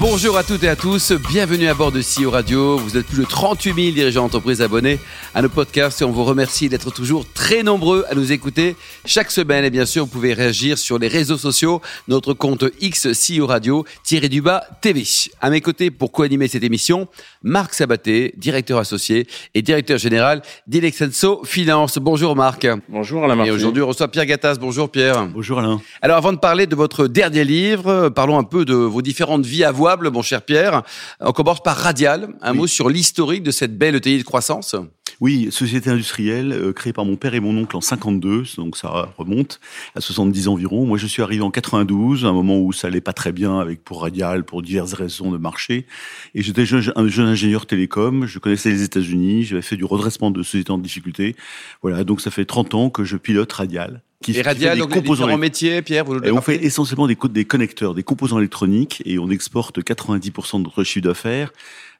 Bonjour à toutes et à tous, bienvenue à bord de CEO Radio. Vous êtes plus de 38 000 dirigeants d'entreprise abonnés à nos podcasts et on vous remercie d'être toujours très nombreux à nous écouter chaque semaine. Et bien sûr, vous pouvez réagir sur les réseaux sociaux, notre compte X CEO Radio, tiré du bas TV. À mes côtés pour co-animer cette émission, Marc Sabaté, directeur associé et directeur général d'Ilexenso Finance. Bonjour Marc. Bonjour Alain Et aujourd'hui, on reçoit Pierre Gattaz. Bonjour Pierre. Bonjour Alain. Alors avant de parler de votre dernier livre, parlons un peu de vos différentes vies mon cher Pierre. On commence par Radial, un mot sur l'historique de cette belle ETI de croissance. Oui, société industrielle euh, créée par mon père et mon oncle en 52, donc ça remonte à 70 environ. Moi, je suis arrivé en 92, un moment où ça allait pas très bien avec pour Radial, pour diverses raisons de marché. Et j'étais un jeune ingénieur télécom, je connaissais les États-Unis, j'avais fait du redressement de sociétés en difficulté. Voilà, donc ça fait 30 ans que je pilote Radial. Qui, et Radial, donc composants les métiers, Pierre, vous On fait essentiellement des, des connecteurs, des composants électroniques, et on exporte 90% de notre chiffre d'affaires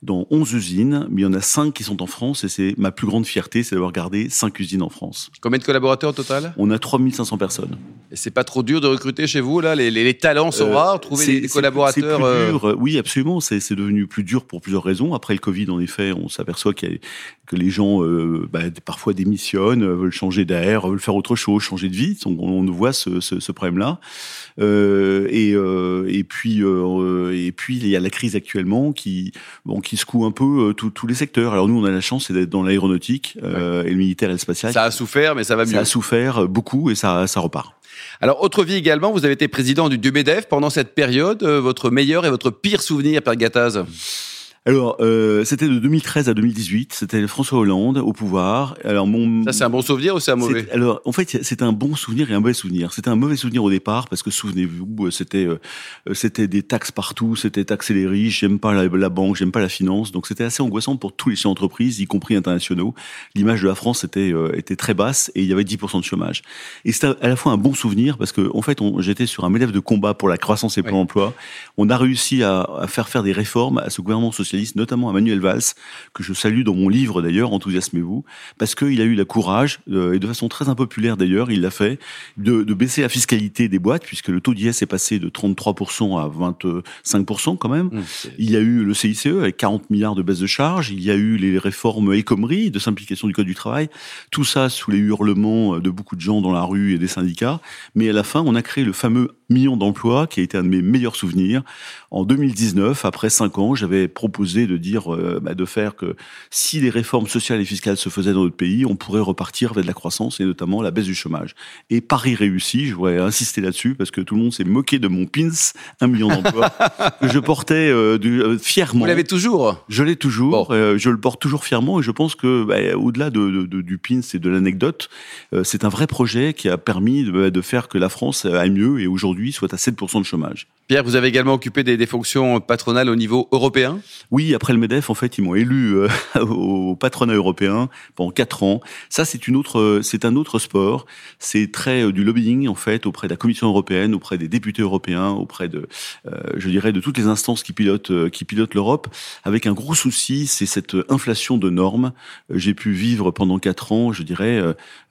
dans 11 usines, mais il y en a 5 qui sont en France et c'est ma plus grande fierté, c'est d'avoir gardé 5 usines en France. Combien de collaborateurs au total? On a 3500 personnes. Et c'est pas trop dur de recruter chez vous là? Les, les, talents sont euh, rares, trouver des collaborateurs. Plus euh, dur. Oui, absolument. C'est devenu plus dur pour plusieurs raisons. Après le Covid, en effet, on s'aperçoit que les gens euh, bah, parfois démissionnent, veulent changer d'air, veulent faire autre chose, changer de vie. On, on voit ce, ce, ce problème-là. Et, et puis et puis il y a la crise actuellement qui bon qui secoue un peu tous les secteurs. Alors nous, on a la chance d'être dans l'aéronautique et le militaire et le spatial. Ça a souffert, mais ça va mieux. Ça a souffert beaucoup et ça ça repart. Alors, autre vie également, vous avez été président du, du MEDEF pendant cette période. votre meilleur et votre pire souvenir, Père Gattaz? Alors, euh, c'était de 2013 à 2018. C'était François Hollande au pouvoir. Alors mon ça c'est un bon souvenir ou c'est un mauvais? Alors en fait, c'est un bon souvenir et un mauvais souvenir. C'était un mauvais souvenir au départ parce que souvenez-vous, euh, c'était euh, c'était des taxes partout, c'était taxer les riches. J'aime pas la, la banque, j'aime pas la finance, donc c'était assez angoissant pour tous les chefs d'entreprise, y compris internationaux. L'image de la France était euh, était très basse et il y avait 10% de chômage. Et c'était à la fois un bon souvenir parce que en fait, j'étais sur un élève de combat pour la croissance et pour l'emploi. On a réussi à, à faire faire des réformes à ce gouvernement notamment à Manuel Valls, que je salue dans mon livre d'ailleurs, Enthousiasmez-vous, parce qu'il a eu la courage, euh, et de façon très impopulaire d'ailleurs, il l'a fait, de, de, baisser la fiscalité des boîtes, puisque le taux d'IS est passé de 33% à 25% quand même. Mmh, il y a eu le CICE avec 40 milliards de baisse de charges, il y a eu les réformes Ecomery de simplification du Code du travail, tout ça sous les hurlements de beaucoup de gens dans la rue et des syndicats, mais à la fin, on a créé le fameux million d'emplois qui a été un de mes meilleurs souvenirs. En 2019, après cinq ans, j'avais proposé de dire, euh, bah, de faire que si les réformes sociales et fiscales se faisaient dans notre pays, on pourrait repartir vers de la croissance et notamment la baisse du chômage. Et Paris réussit, je voudrais insister là-dessus parce que tout le monde s'est moqué de mon pins, un million d'emplois, que je portais euh, du, euh, fièrement. Vous l'avez toujours? Je l'ai toujours, je le porte toujours fièrement et je pense que bah, au-delà de, de, du pins et de l'anecdote, c'est un vrai projet qui a permis de, de faire que la France aille mieux et aujourd'hui soit à 7% de chômage. Pierre, vous avez également occupé des, des fonctions patronales au niveau européen? Oui, après le MEDEF, en fait, ils m'ont élu euh, au patronat européen pendant quatre ans. Ça, c'est une autre, c'est un autre sport. C'est très euh, du lobbying en fait auprès de la Commission européenne, auprès des députés européens, auprès de, euh, je dirais, de toutes les instances qui pilotent, qui pilotent l'Europe. Avec un gros souci, c'est cette inflation de normes. J'ai pu vivre pendant quatre ans, je dirais.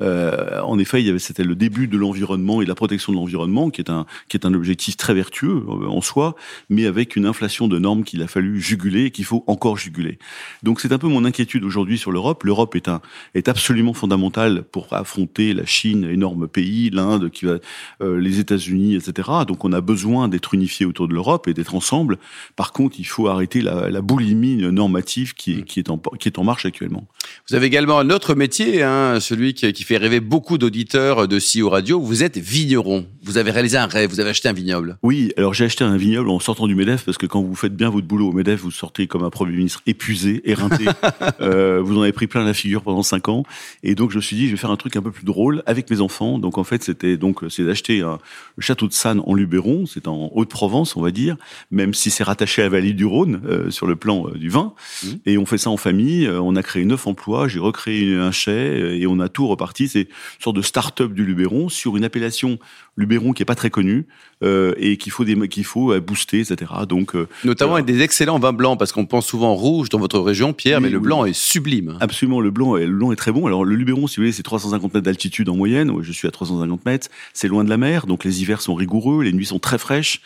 en effet, il y avait, c'était le début de l'environnement et de la protection de l'environnement, qui est un, qui est un objectif très vertueux en soi, mais avec une inflation de normes qu'il a fallu juguler et qu'il faut encore juguler. Donc c'est un peu mon inquiétude aujourd'hui sur l'Europe. L'Europe est un est absolument fondamentale pour affronter la Chine, énorme pays, l'Inde, qui va, euh, les États-Unis, etc. Donc on a besoin d'être unifié autour de l'Europe et d'être ensemble. Par contre, il faut arrêter la, la boulimie normative qui est, qui est en qui est en marche actuellement. Vous avez également un autre métier, hein, celui qui, qui fait rêver beaucoup d'auditeurs de CEO Radio. Vous êtes vigneron. Vous avez réalisé un rêve. Vous avez acheté un vignoble. Oui, alors j'ai acheté un vignoble en sortant du Medef parce que quand vous faites bien votre boulot au Medef, vous sortez comme un premier ministre épuisé, éreinté. euh, vous en avez pris plein la figure pendant cinq ans. Et donc je me suis dit, je vais faire un truc un peu plus drôle avec mes enfants. Donc en fait, c'était donc c'est d'acheter un le château de Sannes en Luberon, c'est en Haute-Provence, on va dire, même si c'est rattaché à la vallée du Rhône euh, sur le plan euh, du vin. Mmh. Et on fait ça en famille. On a créé neuf emplois. J'ai recréé un chai et on a tout reparti. C'est une sorte de start-up du Luberon sur une appellation Luberon qui est pas très connue et qu'il faut des qu'il faut booster, etc. Donc notamment avec des excellents vins blancs parce qu'on pense souvent rouge dans votre région, Pierre, mais le blanc est sublime. Absolument, le blanc, est, le blanc est très bon. Alors le Luberon, si vous voulez, c'est 350 mètres d'altitude en moyenne. Je suis à 350 mètres. C'est loin de la mer, donc les hivers sont rigoureux, les nuits sont très fraîches.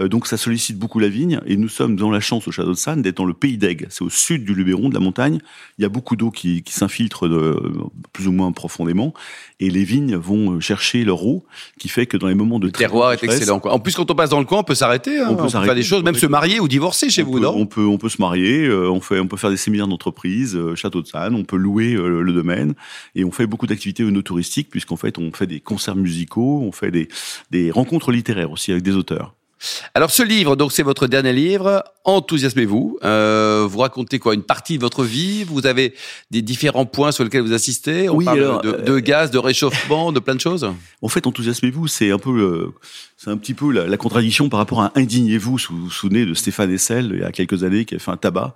Euh, donc ça sollicite beaucoup la vigne. Et nous sommes dans la chance au Château de Sanne d'être dans le pays d'Aigle. C'est au sud du Luberon, de la montagne. Il y a beaucoup d'eau qui, qui s'infiltre plus ou moins profondément. Et les vignes vont chercher leur eau, qui fait que dans les moments de le terroir est excellent. Quoi. En plus, quand on passe dans le coin, on peut s'arrêter. Hein. on, peut faire des choses, même se marier ou divorcer chez vous, non? On peut, on peut se marier. Euh, on fait, on peut faire des séminaires d'entreprise, euh, Château de Sanne. On peut louer euh, le domaine et on fait beaucoup d'activités touristiques puisqu'en fait, on fait des concerts musicaux, on fait des, des rencontres littéraires aussi avec des auteurs. Alors ce livre, donc c'est votre dernier livre, enthousiasmez-vous. Euh, vous racontez quoi? Une partie de votre vie? Vous avez des différents points sur lesquels vous assistez? On oui, parle de, de, gaz, de réchauffement, de plein de choses? En fait, enthousiasmez-vous, c'est un peu c'est un petit peu la, contradiction par rapport à Indignez-vous. Vous vous souvenez de Stéphane Essel, il y a quelques années, qui a fait un tabac.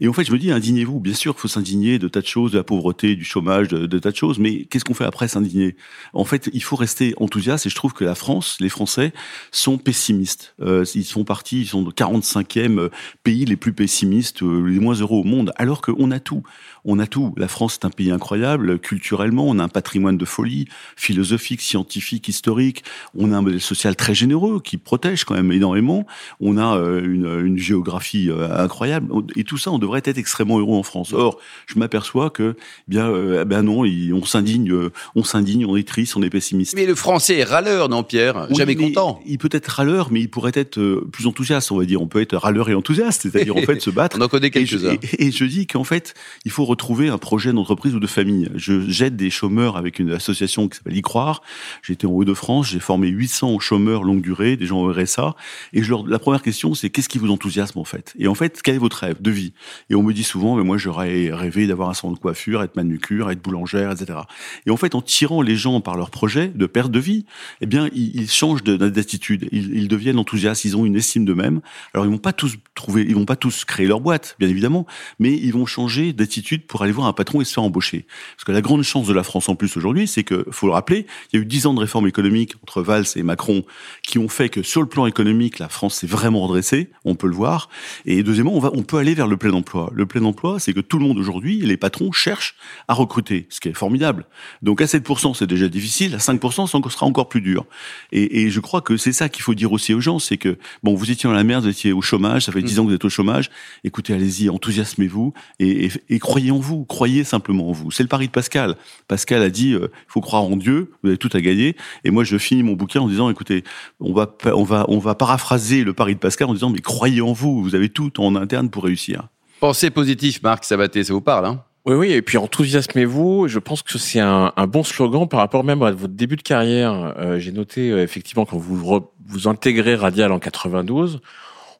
Et en fait, je me dis, indignez-vous. Bien sûr qu'il faut s'indigner de tas de choses, de la pauvreté, du chômage, de, tas de choses. Mais qu'est-ce qu'on fait après s'indigner? En fait, il faut rester enthousiaste. Et je trouve que la France, les Français, sont pessimistes. Euh, ils sont partis, ils sont le 45e pays les plus pessimistes, euh, les moins heureux au monde, alors qu'on a tout. On a tout. La France est un pays incroyable, culturellement, on a un patrimoine de folie, philosophique, scientifique, historique. On a un modèle social très généreux qui protège quand même énormément. On a euh, une, une géographie euh, incroyable. Et tout ça, on devrait être extrêmement heureux en France. Or, je m'aperçois que, eh bien, euh, ben non, on s'indigne, on s'indigne, on est triste, on est pessimiste. Mais le français est râleur, non, Pierre? Jamais content. Il peut être râleur, mais il pourrait être plus enthousiaste, on va dire. On peut être râleur et enthousiaste, c'est-à-dire en fait se battre. on en connaît quelques-uns. Et, et, je dis qu'en fait, il faut retrouver un projet d'entreprise ou de famille. Je jette des chômeurs avec une association qui s'appelle Y Croire. J'étais en Hauts-de-France, j'ai formé 800 chômeurs longue durée, des gens au RSA. Et la première question, c'est qu'est-ce qui vous enthousiasme en fait? Et en fait, quel est votre rêve de vie? Et on me dit souvent, mais moi j'aurais rêvé d'avoir un salon de coiffure, être manucure, être boulangère, etc. Et en fait, en tirant les gens par leur projet de perte de vie, eh bien, ils, changent d'attitude, ils, ils deviennent enthousiastes, ils ont une estime d'eux-mêmes. Alors, ils vont pas tous trouver, ils vont pas tous créer leur boîte, bien évidemment, mais ils vont changer d'attitude pour aller voir un patron et se faire embaucher. Parce que la grande chance de la France en plus aujourd'hui, c'est que, faut le rappeler, il y a eu dix ans de réformes économiques entre Valls et Macron qui ont fait que sur le plan économique, la France s'est vraiment redressée, on peut le voir. Et deuxièmement, on va, on peut aller vers le plein emploi. Le plein emploi, c'est que tout le monde aujourd'hui, les patrons cherchent à recruter, ce qui est formidable. Donc à 7%, c'est déjà difficile, à 5%, ça sera encore plus dur. Et, et je crois que c'est ça qu'il faut dire aussi aux gens, c'est que, bon, vous étiez dans la merde, vous étiez au chômage, ça fait dix mmh. ans que vous êtes au chômage, écoutez, allez-y, enthousiasmez-vous et, et, et croyez en vous, croyez simplement en vous. C'est le pari de Pascal. Pascal a dit, euh, il faut croire en Dieu, vous avez tout à gagner. Et moi, je finis mon bouquin en disant, écoutez, on va, on va, on va paraphraser le pari de Pascal en disant, mais croyez en vous, vous avez tout en interne pour réussir. Pensez positif, Marc Sabaté, ça vous parle, hein? Oui, oui, et puis enthousiasmez-vous. Je pense que c'est un, bon slogan par rapport même à votre début de carrière. Euh, j'ai noté euh, effectivement quand vous vous intégrez Radial en 92,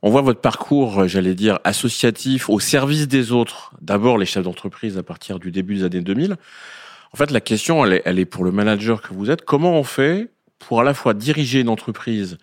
on voit votre parcours, euh, j'allais dire, associatif au service des autres. D'abord, les chefs d'entreprise à partir du début des années 2000. En fait, la question, elle est, elle est pour le manager que vous êtes. Comment on fait pour à la fois diriger une entreprise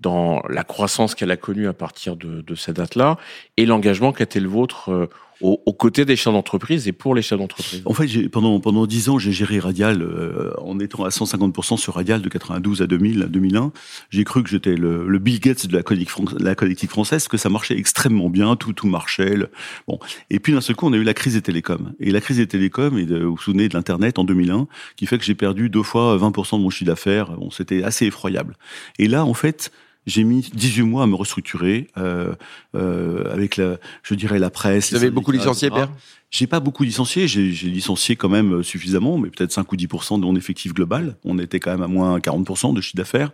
dans la croissance qu'elle a connue à partir de, de cette date-là et l'engagement qui a été le vôtre euh, aux, côtés des chefs d'entreprise et pour les chefs d'entreprise En fait, pendant pendant dix ans, j'ai géré Radial euh, en étant à 150% sur Radial de 92 à 2000, à 2001. J'ai cru que j'étais le, le, Bill Gates de la collective, la française, que ça marchait extrêmement bien, tout tout marchait. bon, et puis d'un seul coup, on a eu la crise des télécoms. Et la crise des télécoms, et de, vous vous souvenez de l'internet en 2001, qui fait que j'ai perdu deux fois 20% de mon chiffre d'affaires. Bon, c'était assez effroyable. Et là, en fait j'ai mis 18 mois à me restructurer euh, euh, avec la, je dirais la presse. Vous avez beaucoup licencié, Pierre? J'ai pas beaucoup licencié, j'ai licencié quand même euh, suffisamment, mais peut-être 5 ou 10 de mon effectif global. On était quand même à moins 40% de chiffre d'affaires.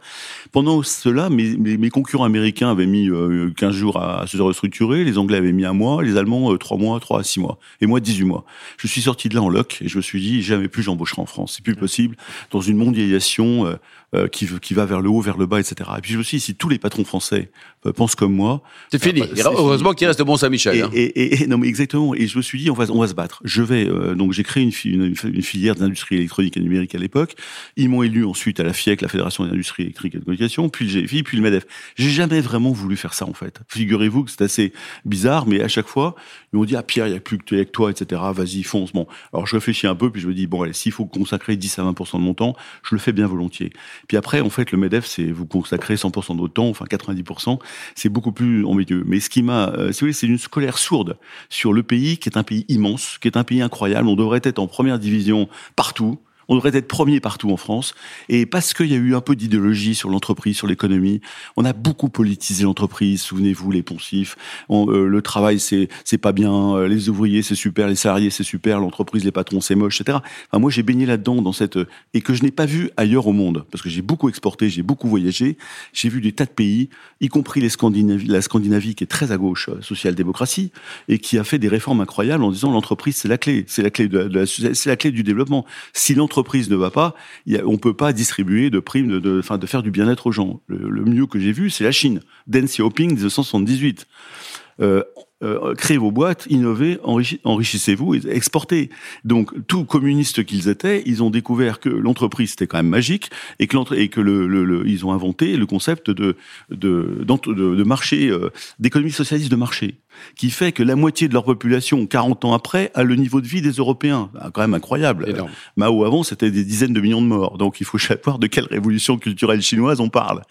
Pendant cela, mes, mes, concurrents américains avaient mis 15 euh, jours à, se restructurer, les Anglais avaient mis un mois, les Allemands 3 euh, mois, 3 à 6 mois, et moi 18 mois. Je suis sorti de là en loc et je me suis dit jamais plus j'embaucherai en France, c'est plus possible dans une mondialisation qui, qui va vers le haut, vers le bas, etc. Et puis je me suis dit si tous les patrons français pensent comme moi, c'est fini. Heureusement qu'il reste bon Saint-Michel. Et, hein. et, et, non mais exactement. Et je me suis dit en face on va se battre. Je vais euh, donc j'ai créé une, filière d'industrie électronique et numérique à l'époque. Ils m'ont élu ensuite à la FIEC, la Fédération d'industrie électrique et de communication, puis le GFI, puis le Medef. J'ai jamais vraiment voulu faire ça en fait. Figurez-vous que c'est assez bizarre, mais à chaque fois ils m'ont dit ah Pierre, il y a plus que toi, etc. Vas-y, fonce. Bon, alors je réfléchis un peu, puis je me dis bon allez, s'il faut consacrer 10 à 20% de mon temps, je le fais bien volontiers. Puis après, en fait, le Medef, c'est vous consacrer 100% de votre temps, enfin 90% c'est beaucoup plus embêteux. Mais ce qui m'a, euh, c'est une colère sourde sur le pays qui est un pays qui est un pays incroyable. On devrait être en première division partout. On devrait être premier partout en France. Et parce qu'il y a eu un peu d'idéologie sur l'entreprise, sur l'économie, on a beaucoup politisé l'entreprise. Souvenez-vous, les poncifs. Euh, le travail, c'est c'est pas bien. Euh, les ouvriers, c'est super. Les salariés, c'est super. L'entreprise, les patrons, c'est moche, etc. Enfin, moi, j'ai baigné là-dedans, dans cette et que je n'ai pas vu ailleurs au monde, parce que j'ai beaucoup exporté, j'ai beaucoup voyagé. J'ai vu des tas de pays, y compris les Scandinavies, la Scandinavie, qui est très à gauche, euh, social-démocratie, et qui a fait des réformes incroyables en disant l'entreprise, c'est la clé, c'est la clé de, c'est la clé du développement. Si l'entreprise l'entreprise ne va pas, y a, on peut pas distribuer de primes, de, de, faire du bien-être aux gens. Le, mieux que j'ai vu, c'est la Chine. Deng Xiaoping, 1978. Euh, euh, créez vos boîtes, innovez, enrichissez-vous et exportez. Donc, tout communistes qu'ils étaient, ils ont découvert que l'entreprise c'était quand même magique et que, ils ont inventé le concept de marché, euh, d'économie socialiste de marché qui fait que la moitié de leur population, 40 ans après, a le niveau de vie des Européens. Ah, quand même incroyable. Mao avant, c'était des dizaines de millions de morts. Donc il faut savoir de quelle révolution culturelle chinoise on parle.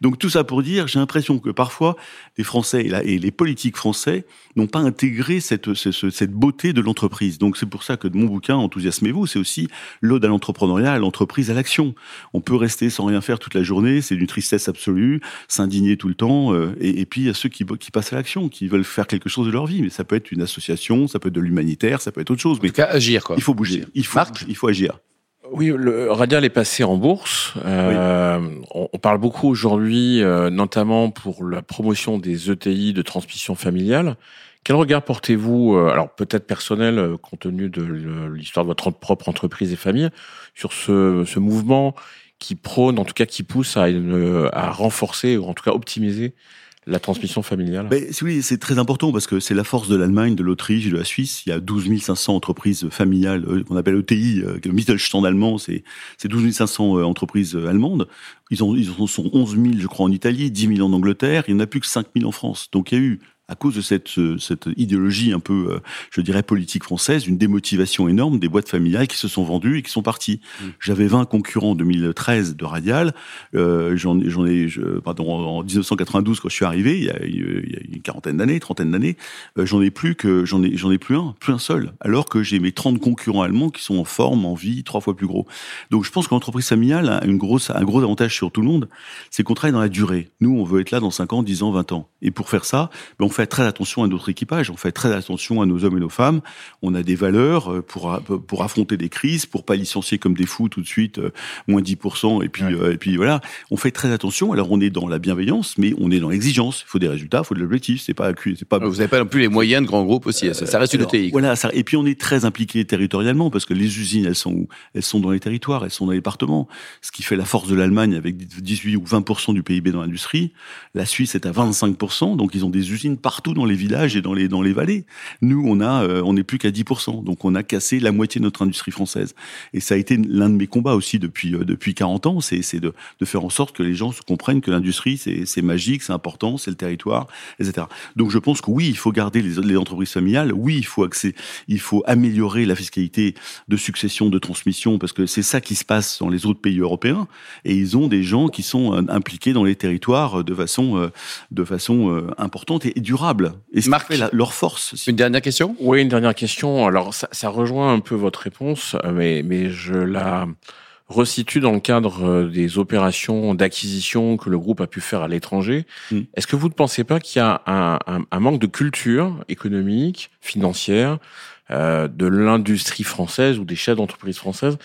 Donc tout ça pour dire, j'ai l'impression que parfois les Français et les politiques français n'ont pas intégré cette, cette, beauté de l'entreprise. Donc c'est pour ça que de mon bouquin, Enthousiasmez-vous, c'est aussi l'ode à l'entrepreneuriat, à l'entreprise, à l'action. On peut rester sans rien faire toute la journée, c'est d'une tristesse absolue, s'indigner tout le temps, euh, et, et, puis il y a ceux qui, qui passent à l'action, qui veulent faire quelque chose de leur vie. Mais ça peut être une association, ça peut être de l'humanitaire, ça peut être autre chose. Mais en tout cas, agir quoi. Il faut bouger. Il faut, il faut agir. Oui, le Radial est passé en bourse. Euh, on, parle beaucoup aujourd'hui, euh, notamment pour la promotion des ETI de transmission familiale. Quel regard portez-vous, euh, alors peut-être personnel, compte tenu de l'histoire de votre propre entreprise et famille, sur ce, ce mouvement qui prône, en tout cas qui pousse à, une, à renforcer ou en tout cas optimiser la transmission familiale Mais, Oui, c'est très important parce que c'est la force de l'Allemagne, de l'Autriche, de la Suisse. Il y a 12 500 entreprises familiales euh, qu'on appelle ETI, euh, le Mittelstand allemand, c'est 12 500 euh, entreprises allemandes. Ils, ont, ils en sont 11 000, je crois, en Italie, 10 000 en Angleterre. Il n'y en a plus que 5 000 en France. Donc il y a eu à cause de cette, cette idéologie un peu, euh, je dirais, politique française, une démotivation énorme des boîtes familiales qui se sont vendues et qui sont parties. Mm. J'avais 20 concurrents en 2013 de Radial. Euh, J'en ai, je, pardon, en 1992 quand je suis arrivé, il y a, il y a une quarantaine d'années, trentaine d'années, euh, j'en ai plus que j'en ai, j'en ai plus un, plus un seul. Alors que j'ai mes 30 concurrents allemands qui sont en forme, en vie, trois fois plus gros. Donc je pense que l'entreprise familiale a une grosse, un gros avantage sur tout le monde, c'est qu'on travaille dans la durée. Nous, on veut être là dans 5 ans, 10 ans, 20 ans. Et pour faire ça, ben, on fait fait très attention à notre équipage, on fait très attention à nos hommes et nos femmes. On a des valeurs euh, pour pour affronter des crises, pour pas licencier comme des fous tout de suite euh, moins 10% et puis euh, et puis voilà, on fait très attention. Alors on est dans la bienveillance, mais on est dans l'exigence. Il faut des résultats, il faut de l'objectif. C'est pas c'est pas. Vous n'avez pas non plus les moyens de grands groupes aussi. Ça, reste une TI. Voilà. Ça, et puis on est très impliqué territorialement parce que les usines, elles sont où? Elles sont dans les territoires, elles sont dans les départements. Ce qui fait la force de l'Allemagne avec 18 ou 20% du PIB dans l'industrie. La Suisse est à 25%, donc ils ont des usines partout dans les villages et dans les dans les vallées. Nous, on a euh, on n'est plus qu'à 10%, donc on a cassé la moitié de notre industrie française. Et ça a été l'un de mes combats aussi depuis euh, depuis 40 ans, c'est c'est de de faire en sorte que les gens comprennent que l'industrie c'est c'est magique, c'est important, c'est le territoire, etc. Donc je pense que oui, il faut garder les, entreprises familiales. Oui, il faut accès, il faut améliorer la fiscalité de succession, de transmission, parce que c'est ça qui se passe dans les autres pays européens. Et ils ont des gens qui sont euh, impliqués dans les territoires de façon de façon importante et durable. Et ce Marc, leur force. Une dernière question? Oui, une dernière question. Alors, ça, ça, rejoint un peu votre réponse, mais, mais je la resitue dans le cadre euh, des opérations d'acquisition que le groupe a pu faire à l'étranger. Hmm. Est-ce que vous ne pensez pas qu'il y a un, un, un, manque de culture économique, financière, euh, de l'industrie française ou des chefs d'entreprise françaises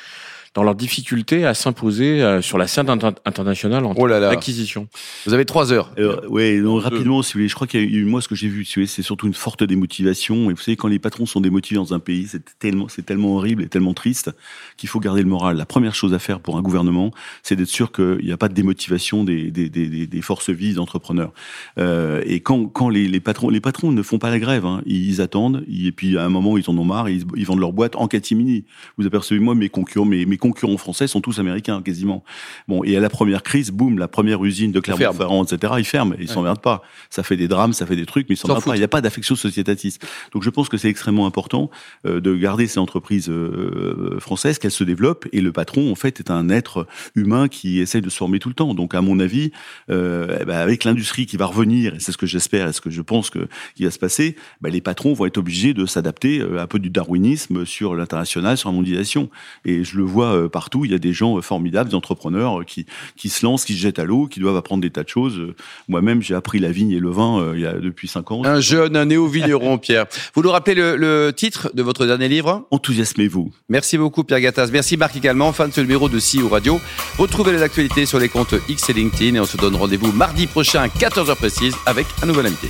dans leur difficulté à s'imposer euh, sur la scène inter- internationale en Oh là là. acquisition. Vous avez trois heures. Euh, ouais, non, rapidement, si vous voulez, je crois qu'il y a eu, moi, ce que j'ai vu, c'est surtout une forte démotivation. Et vous savez, quand les patrons sont démotivés dans un pays, c'est tellement, c'est tellement horrible et tellement triste qu'il faut garder le moral. La première chose à faire pour un gouvernement, c'est d'être sûr qu'il n'y a pas de démotivation des, des, des, des- des forces vives d'entrepreneurs. Euh, et quand, quand les, les patrons, les patrons ne font pas la grève, hein, ils attendent, et puis à un moment, ils en ont marre, et ils, ils vendent leur boîte en catimini. Vous apercevez, moi, mes concurrents, mes, mes concurrents français sont tous américains, quasiment. Bon, et à la première crise, boum, la première usine de. Clermont-Ferrand, etc., ils ferment, ils s'emmerdent pas. Ça fait des drames, ça fait des trucs, mais ils S'en pas. Il n'y a pas d'affection sociétatiste. Donc je pense que c'est extrêmement important euh, de garder ces entreprises euh, françaises, qu'elles se développent, et le patron, en fait, est un être humain qui essaye de se former tout le temps. Donc à mon avis, euh, eh ben, avec l'industrie qui va revenir, et c'est ce que j'espère, et ce que je pense que qui va se passer, ben, les patrons vont être obligés de s'adapter euh, un peu du darwinisme sur l'international, sur la mondialisation. Et je le vois euh, partout, il y a des gens euh, formidables, des entrepreneurs euh, qui, qui se lancent, qui se jettent à l'eau, qui doivent apprendre des tas de choses. Moi-même, j'ai appris la vigne et le vin il y a depuis cinq ans. Un jeune, un néo-vigneron, Pierre. Vous nous rappelez le, le titre de votre dernier livre? Enthousiasmez-vous. Merci beaucoup, Pierre Gattaz. Merci, Marc également, fan de ce numéro de CEO Radio. Retrouvez les actualités sur les comptes X et LinkedIn et on se donne rendez-vous mardi prochain à 14h précise avec un nouvel invité.